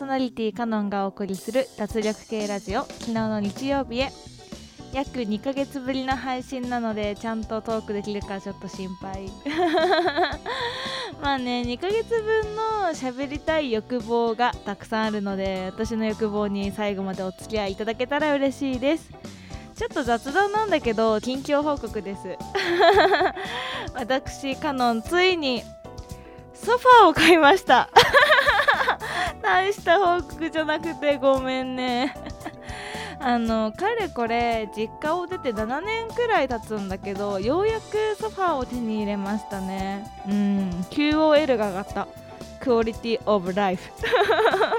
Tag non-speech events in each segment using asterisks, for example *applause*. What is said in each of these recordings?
ソナリティカノンがお送りする脱力系ラジオ昨日の日曜日へ。約2ヶ月ぶりの配信なのでちゃんとトークできるかちょっと心配。*laughs* まあね2ヶ月分の喋りたい欲望がたくさんあるので私の欲望に最後までお付き合いいただけたら嬉しいです。ちょっと雑談なんだけど近況報告です。*laughs* 私カノンついにソファーを買いました。大した報告じゃなくてごめんね。*laughs* あのかれこれ実家を出て7年くらい経つんだけどようやくソファーを手に入れましたね。うん QOL が上がったクオリティオブライフ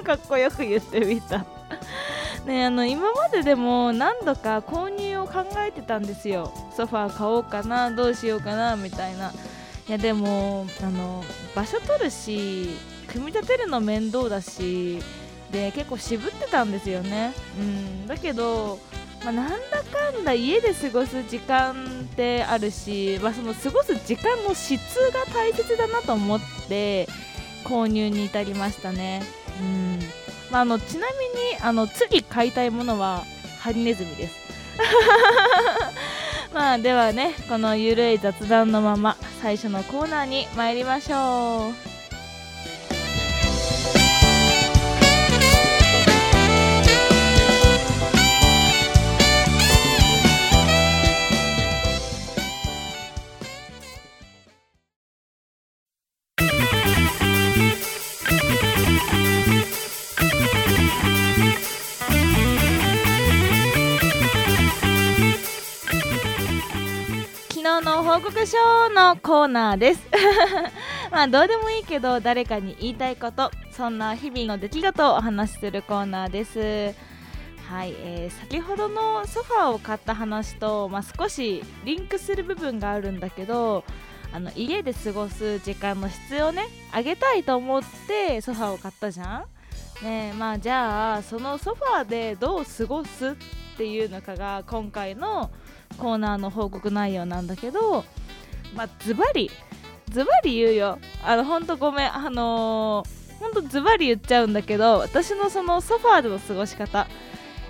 かっこよく言ってみた。ねあの今まででも何度か購入を考えてたんですよ。ソファー買おうかなどうしようかなみたいな。いやでもあの場所取るし組み立てるの面倒だしで結構渋ってたんですよね、うん、だけど、まあ、なんだかんだ家で過ごす時間ってあるし、まあ、その過ごす時間の質が大切だなと思って購入に至りましたね、うん。まあ、あのちなみにあの次買いたいものはハリネズミです。*laughs* まあではねこのゆるい雑談のまま最初のコーナーに参りましょう。報告書のコーナーです。*laughs* まあどうでもいいけど誰かに言いたいことそんな日々の出来事をお話しするコーナーです。はい、えー、先ほどのソファーを買った話と、まあ、少しリンクする部分があるんだけどあの家で過ごす時間の質をね。上げたいと思ってソファーを買ったじゃん？ねまあじゃあそのソファーでどう過ごすっていうのかが今回のコーナーの報告内容なんだけどまあズバリズバリ言うよ。あのほんとごめん。あのー、ほんとズバリ言っちゃうんだけど私のそのソファーでの過ごし方。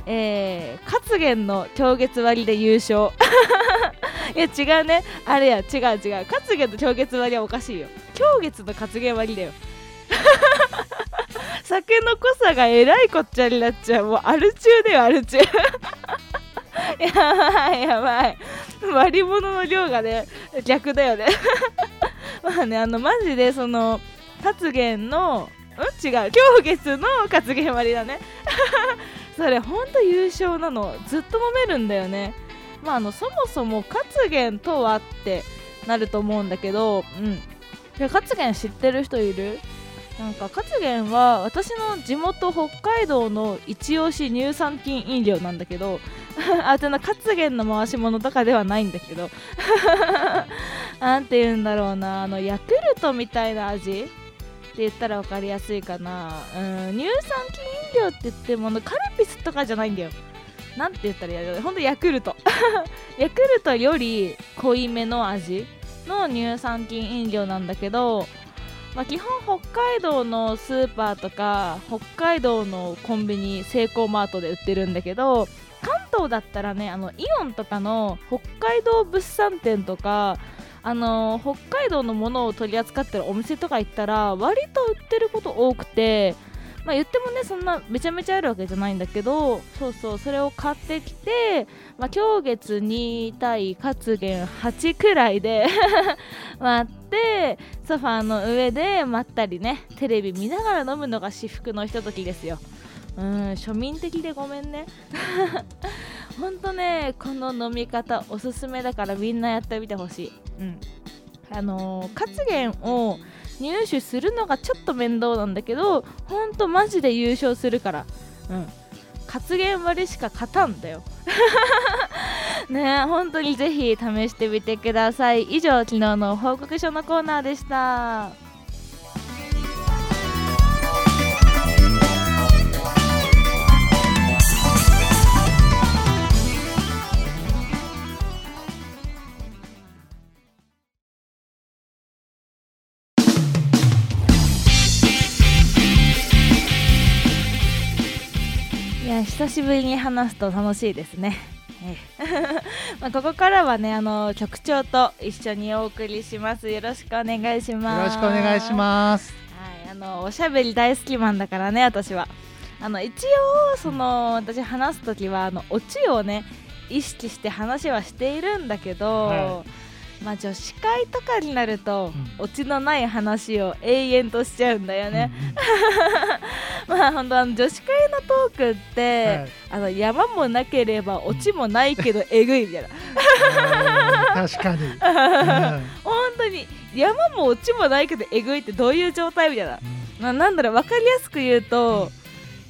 えー、活源の超月割で優勝。*laughs* いや違うね。あれや違う違う。活源の超月割はおかしいよ。狂月の活源割だよ。*laughs* 酒の濃さがえらいこっちゃになっちゃう。もうアル中だよアル中。*laughs* やばいやばい。割り物の量がね逆だよね。*laughs* まあねあのマジでその発言のうん？違う。狂月の活言割りだね。*laughs* それほんと優勝なの。ずっと飲めるんだよね。まああのそもそも活言とはってなると思うんだけどうん。活言知ってる人いる？なんか活源は私の地元北海道の一押し乳酸菌飲料なんだけど *laughs* あとな活源の回し物とかではないんだけど。*laughs* なんて言うんだろうな。あのヤクルトみたいな味？って言ったら分かりやすいかな。うん乳酸菌飲料って言ってもカルピスとかじゃないんだよ。なんて言ったらいいほんとヤクルト。*laughs* ヤクルトより濃いめの味の乳酸菌飲料なんだけどまあ、基本北海道のスーパーとか北海道のコンビニセイコーマートで売ってるんだけど関東だったらねあのイオンとかの北海道物産展とかあの北海道のものを取り扱ってるお店とか行ったら割と売ってること多くてまあ、言ってもねそんなめちゃめちゃあるわけじゃないんだけどそうそうそれを買ってきて、まあ、今月2対活減8くらいで *laughs* 待ってソファーの上でまったりねテレビ見ながら飲むのが至福のひとときですよ。うん庶民的でごめんね。ほんとねこの飲み方おすすめだからみんなやってみてほしい。うん。あのー、活減を入手するのがちょっと面倒なんだけどほんとマジで優勝するから。うん。活言割しか勝たんだよ。*laughs* ね本当にぜひ試してみてください。以上昨日の報告書のコーナーでした久しぶりに話すと楽しいですね。ええ。*laughs* まあここからはねあの局長と一緒にお送りします。よろしくお願いしよます。ろしくお願いします。はい、あのおしゃべり大好きマンだからね私は。あの一応その私話す時はあのオチをね意識して話はしているんだけど、はまあ女子会とかになると、うん。オチのない話を永遠としちゃうんだよね、*laughs* まあ本当あの女子会のトークって、はい。あの山もなければオチもないけどえぐいみたいな。うん。確かに。*laughs* うん。本当に山もオチもないけどえぐいってどういう状態みたいな。まあ、なんだろう分かりやすく言うと、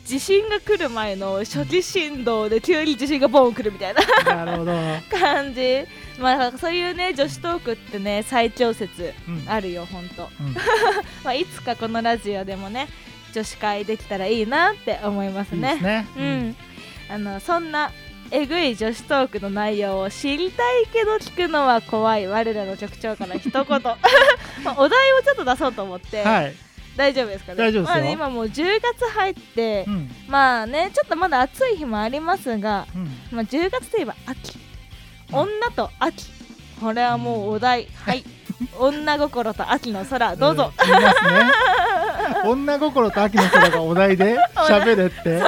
地震が来る前の初期振動で急に地震がボン来るみたいな。なるほど。*laughs* 感じ。まあそういうね女子トークってね最長説うん。あるよほんと、うん。*laughs* まあ、いつかこのラジオでもね女子会できたらいいなって思いますね。ね。うん、あのそんなえぐい女子トークの内容を知りたいけど聞くのは怖い。我らの局長から一言。*laughs* まあお題をちょっと出そうと思って、はい。大丈夫ですかね？大丈夫ですよ。まあね、今もう10月入って、うん。まあねちょっとまだ暑い日もありますが、うん。まあ、10月といえば秋。うん。女と秋。これはもうお題。はい。*laughs* 女心と秋の空。どうぞ、ね。*laughs* 女心と秋の空がお題で *laughs* 喋れって。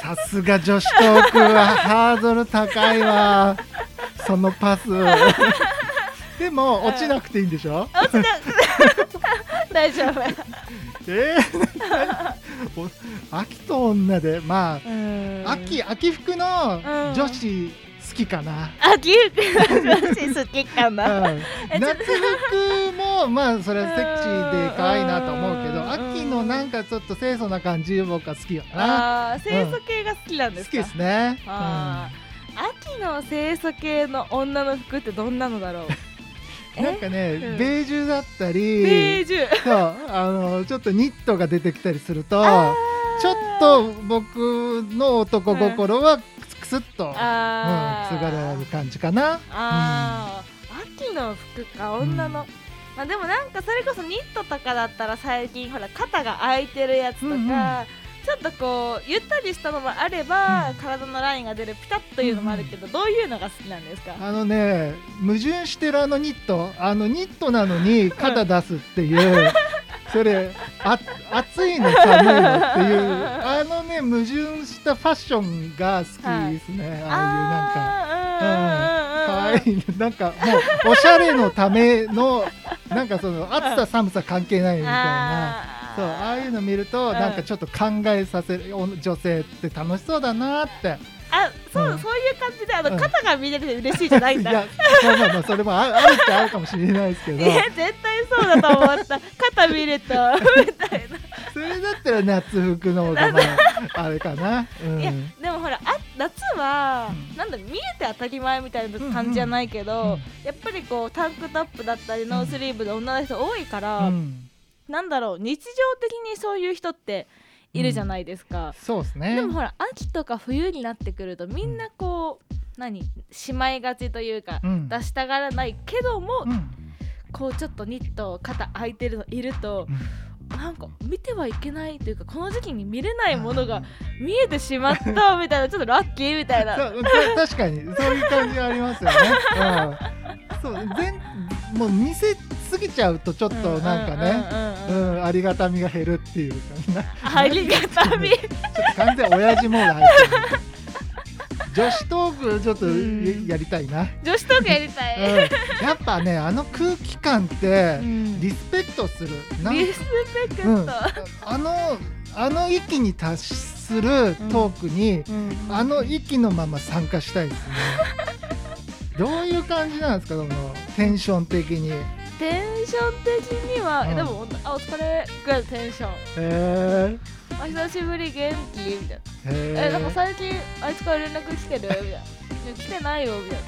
さすが女子トークはハードル高いわ。そのパス。でも落ちなくていいんでしょ？大丈夫。*laughs* えー、お *laughs* 秋と女でまあうん。秋秋服のうん。女子好きかな、秋服の女子好きか *laughs* うん。な、えちょ夏服もまあそれはセクシーで可愛いなと思うけどうん。秋のなんかちょっと清楚な感じ僕は好きかな。あー清楚系が好きなんですか、好きですね、あー。秋の清楚系の女の服ってどんなのだろう？うん、なんかね、うん。ベージュだったベりージュ。そうあのちょっとニットが出てきたりするとちょっと僕の男心はクスッと、うん、あー。つがれる感じかな。あー、秋の服か女の、うん。まあでもなんかそれこそニットとかだったら最近ほら肩が開いてるやつとか、うんうんちょっとこうゆったりしたのもあれば、うん。体のラインが出るピタッというのもあるけど、どういうのが好きなんですか？あのね矛盾してるあのニットあのニットなのに肩出すっていう、*laughs* それあ暑いの寒いのっていうあのね矛盾したファッションが好きですね、ああいうなんか。あ可愛い。なんかもうおしゃれのためのなんかその暑さ寒さ関係ないみたいな。そうああいうの見るとうん。なんかちょっと考えさせるお女性って楽しそうだなって。あそう、うん。そういう感じであの、うん。肩が見れて嬉しいじゃないんだ。いやまあまあまあそれもああるっちゃあるかもしれないですけど。いや絶対そうだと思った。肩見ると。みたいな。それだったら夏服の方がまああれかな、うん、いやでもほらあ夏は、うん。なんだ見えて当たり前みたいな感じじゃないけど、うん。やっぱりこうタンクトップだったりノースリーブで女の人多いから、うんなんだろう日常的にそういう人っているじゃないですか、そうですね。でもほら秋とか冬になってくるとみんなこう何しまいがちというか、うん。出したがらないけども、うん。こうちょっとニット肩開いてるのいるとなんか見てはいけないというかこの時期に見れないものが見えてしまったみたいなちょっとラッキーみたいな。*laughs* 確かに。そういう感じありますよね、*laughs* うん、そう全もう見せすぎちゃうとちょっとなんかね、ううんありがたみが減るっていうかな *laughs* ありがたみ。ちょっと完全親父モード入ってる女子トークちょっとうん。やりたいな、女子トークやりたうん。い、やっぱねあの空気感ってうん。リスペクトする。なんリスペクト、うん。あのあの域に達するトークに、うん。あの息のまま参加したいですね。*laughs* どういう感じなんですかそのテンション的に？へテンション的には、うん。えでもあお疲れぐらいのテンション。えあ久しぶり元気？みたいな。へえなんか最近あいつから連絡来てる？みたいな。*laughs* 来てないよみたいな。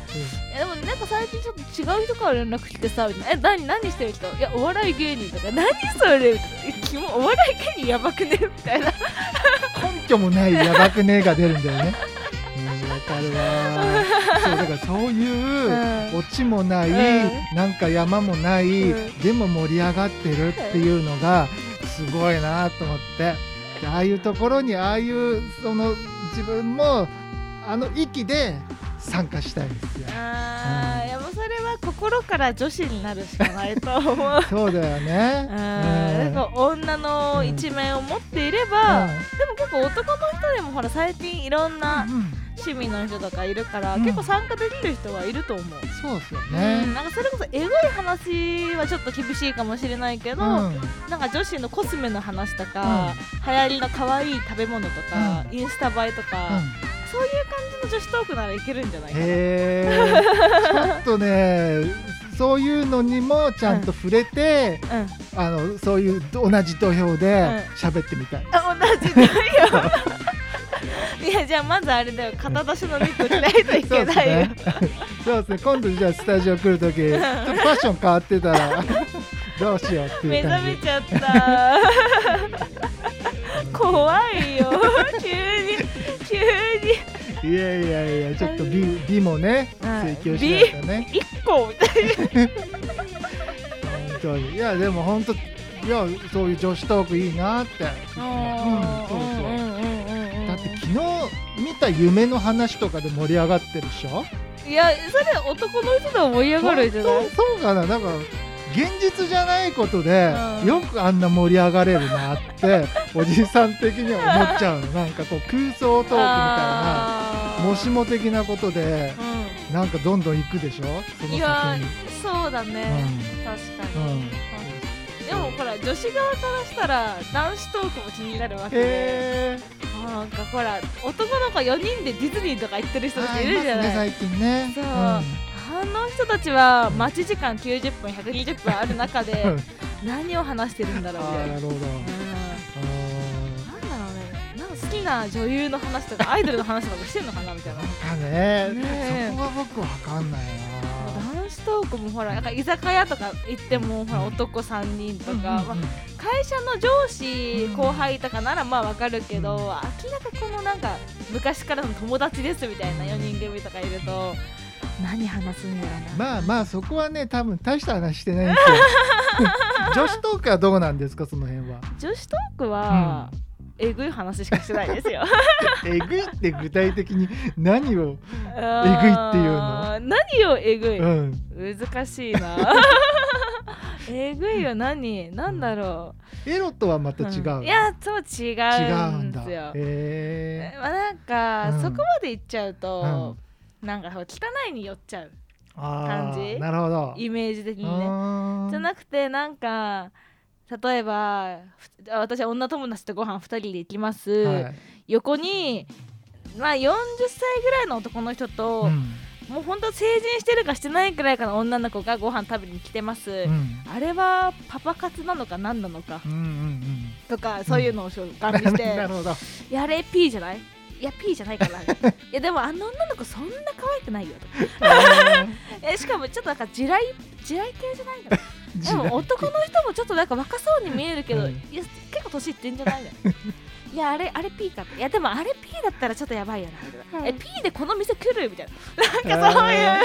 えでもなんか最近ちょっと違う人から連絡来てさみたいな。え何何してる人？いやお笑い芸人とか。何それ？みたいなお笑い芸人やばくね？みたいな。根拠もないやばくねえが出るんだよね。うんわかるわ。そうだからそういう *laughs* うん。オチもない、うん。なんか山もない、うん。でも盛り上がってるっていうのがすごいなと思って。でああいうところにああいうその自分もあの域で参加したいですよ。あーいやもうそれは心から女子になるしかないと思う。*laughs* そうだよね。うん。なんか女の一面を持っていれば、うん。でも結構男の人でもほら最近いろんなうん趣味の人とかいるから、うん。結構参加できる人はいると思う、そうですようねん。なんかそれこそエグい話はちょっと厳しいかもしれないけど、うん。なんか女子のコスメの話とか、流行りの可愛い食べ物とか、インスタ映えとか、そういう感じの女子トークならいけるんじゃないかな、へえ *laughs* ちょっとねそういうのにもちゃんと触れて、うん。あのそういう同じ土俵で喋ってみたい、あ同じだよ *laughs* いやじゃあまずあれだよ。肩出しの肉着ないといけないよ、ねそうですね。今度じゃあスタジオ来るときちょっとファッション変わってたら *laughs* どうしようってい目う感じ。覚めちゃった。怖いよ。急に急に。いやいやいやちょっと美美もねはい追求しないとね。一個みたい *laughs* 本当に。いやでも本当いやそういう女子トークいいなって。なうんそう見た夢の話とかで盛り上がってるでしょ？いやそれ男の人でも盛り上がるじゃない？そうかな。なんか現実じゃないことで、うん。よくあんな盛り上がれるなって *laughs* おじさん的には思っちゃうの。なんかこう空想トークみたいなもしも的なことでうなんかどんどん行くでしょ？そのいや先に。んそうだね、確かに、うんでもほら女子側からしたら男子トークも気になるわけで、えなんかほら男の子4人でディズニーとか行ってる人たちいー、るじゃない、ね最近ね。そう。あの人たちは待ち時間90分120分ある中でうん。何を話してるんだろう。なるほど。きな女優の話とかアイドルの話とかしてんのかなみたいななんかねねえそこは僕わかんない男子トークもほらなんか居酒屋とか行ってもほら男3人とな。か、まあ会社の上司、うん後輩とかならまあわかるけど、うん明らかこのなんか昔からの友達ですみたいな4人組とかいると何話すんだろうな、まあまあそこはね多分大した話してないんですよ。*laughs* 女子トークはどうなんですかその辺は？女子トークは、えぐい話しかしてないですよ。*laughs* えぐいって具体的に何を。えぐっていうの？何をえぐい、うん。難しいな。えぐいよ何？なんだろエロとはまう、た違う。ん。いやそう違違ううん。ですよ。へえ。まあなんか、うん。そこまで言っちゃうと、なんかほら汚いに寄っちゃうあ感じ？ーなるほど。イメージ的にね。じゃなくてなんか例えばふ私は女友達とご飯2人で行きます、はい。横にまあ40歳ぐらいの男の人と、うん。もうほんと成人してるかしてないくらいかの女の子がご飯食べに来てます、うん。あれはパパ活なのか何なのか。うんうんとかそういうのをガうん。ン見して、*laughs* なるほど。いやあれ P じゃない？いや P じゃないかな *laughs* いやでもあの女の子そんな可愛くないよとか。*laughs* しかもちょっとなんか地雷地雷系じゃないの？ーでも男の人もちょっとなんか若そうに見えるけど、うん。いや結構年いってんじゃないの？*laughs* いやあれあれ P かいやでもあれ P だったらちょっとやばいよな。みたいな、え P でこの店来る？みたいな。*laughs* なんかそういう。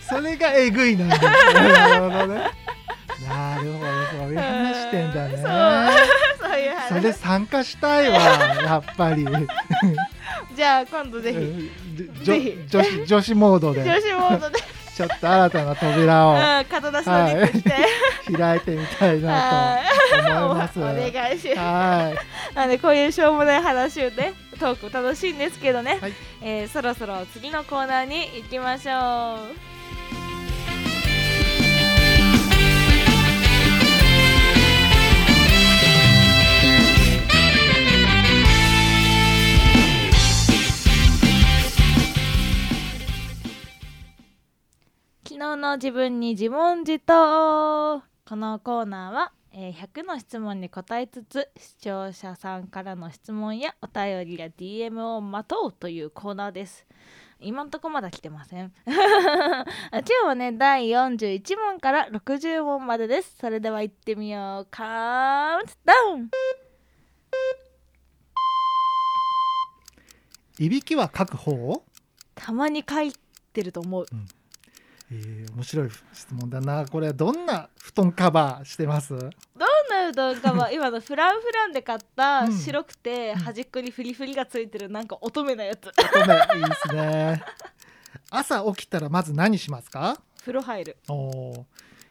*laughs* それがえぐいな。なるほどね。なるほど、そういう話してんだね。そう。いうそれ話参加したいわ、やっぱり。じゃあ今度ぜひ。うん。ぜひ。女子女子モードで。女子モードで、ちょっと新たな扉を。うん、肩出しして、*laughs* 開いてみたいなと思います。お願いします。はい。なんでこういうしょうもない話をねトーク楽しいんですけどね、はい。えーそろそろ次のコーナーに行きましょう日の自分に自問自答。このコーナーは、えー100の質問に答えつつ視聴者さんからの質問やお便りや DM を待とうというコーナーです。今んとこまだ来てません。*laughs* 今日はね第41問から60問までです。それでは行ってみよう。カウントダウン。いびきは書く方？たまに書いてると思うえー、面白い質問だな。これはどんな布団カバーしてます？どんななうどんかは今のフランフランで買ったうん。白くてうん。端っこにフリフリがついてるなんか乙女なやつ。ごめんいいですね。朝起きたらまず何しますか？風呂入る。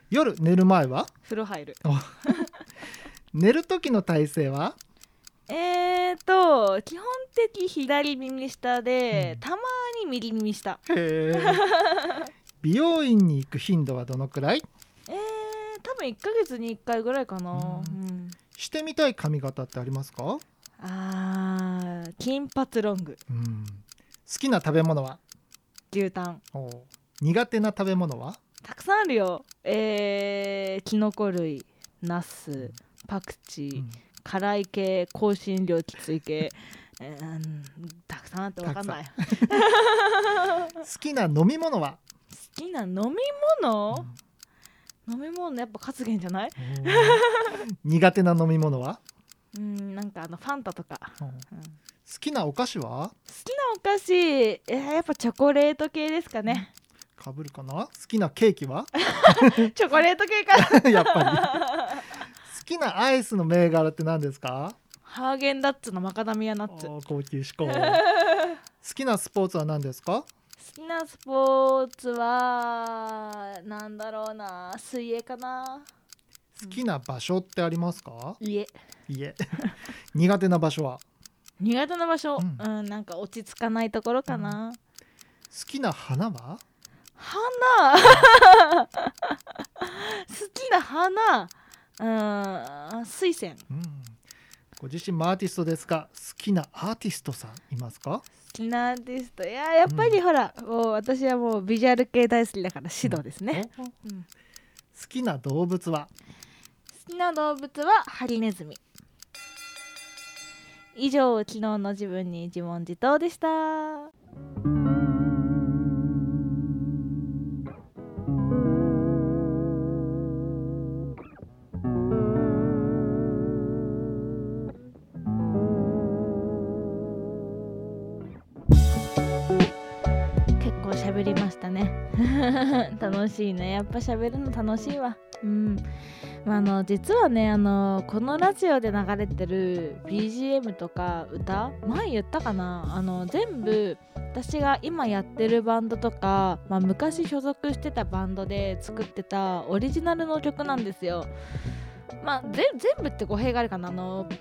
夜寝る前は？風呂入る。*laughs* 寝る時の体勢は？えーと基本的左耳下で、うん。たまに右耳下。へえ美容院に行く頻度はどのくらい？えー、多分1ヶ月に1回ぐらいかな、ううん。してみたい髪型ってありますか、あー金髪ロング。うん、好きな食べ物は？牛タン。おー苦手な食べ物は？たくさんあるよ。えー、キノコ類ナスパクチー、うん。辛い系香辛料きつい系、えーうんたくさんあってわかんない。好 *laughs* 好きな飲み物は、きな飲み物、飲み物やっぱカツゲンじゃない？うん。*laughs* 苦手な飲み物は、うんなんかあのファンタとか、うん。うん。好好きなお菓子は？きなお菓子、えーやっぱチョコレート系ですかね。かぶるかな？好きなケーキは？*laughs* チョコレート系か。*laughs* やっぱり。好きなアイスの銘柄って何ですか？ハーゲンダッツのマカダミアナッツ。高級志向。好きなスポーツは何ですか？きなスポーツはなんだろうな。水泳かな。好きな場所ってありますか、家。いえ *laughs* 苦手な場所は？苦手な場所、ううんんなんか落ち着かないところかな、好きな花は？花？*laughs* 好きな花？うん水仙。うんご自身もアーティストですが好きなアーティストさんいますか？好きなアーティスト。いややっぱりほら、もう私はもうビジュアル系大好きだから指導ですね、おうん好きな動物は？好きな動物はハリネズミ。以上昨日の自分に自問自答でした喋りましたね。*laughs* 楽しいね。やっぱ喋るの楽しいわ。うん。まあ、の実はねあのこのラジオで流れてる BGM とか歌前言ったかな？あの全部私が今やってるバンドとか、まあ、昔所属してたバンドで作ってたオリジナルの曲なんですよ。まあ、全部って語弊があるかな？あのピッ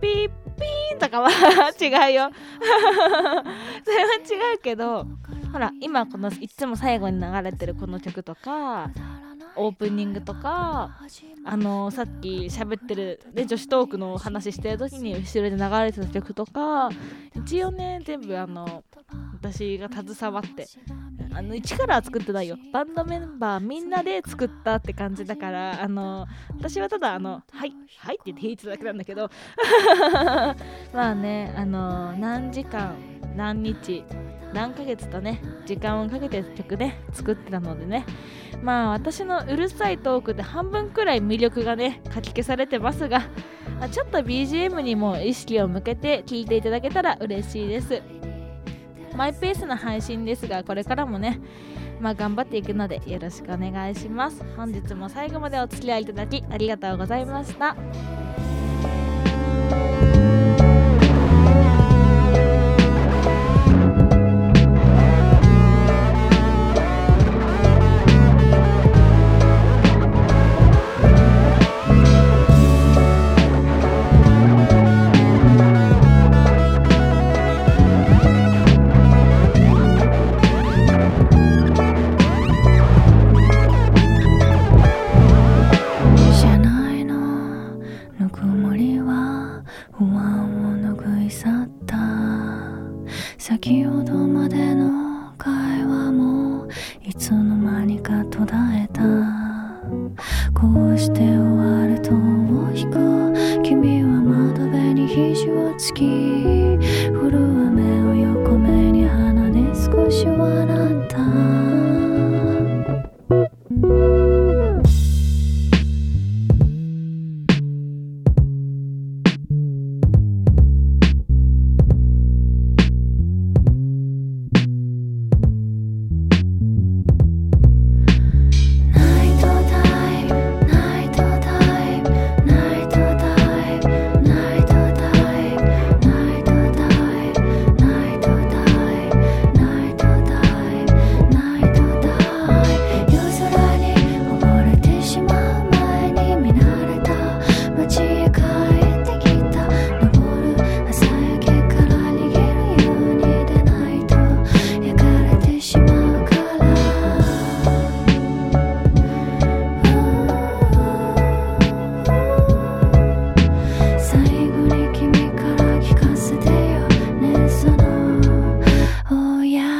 ピッピーンとかは *laughs* 違うよ。*laughs* それは違うけどほら今このいつも最後に流れてるこの曲とかオープニングとかあのさっき喋ってる、ね、女子トークの話してる時に後ろで流れてた曲とか一応ね全部あの私が携わってあの一からは作ってないよ。バンドメンバーみんなで作ったって感じだからあの私はただあの「はいはい」って言って弾いてただけなんだけど。*laughs* まあねあの何時間何日何ヶ月とね時間をかけて曲ね作ってたのでね。まあ私のうるさいトークで半分くらい魅力がねかき消されてますがあちょっと BGM にも意識を向けて聴いていただけたら嬉しいです。マイペースな配信ですがこれからもねまあ頑張っていくのでよろしくお願いします。本日も最後までお付き合いいただきありがとうございました。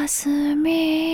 霞み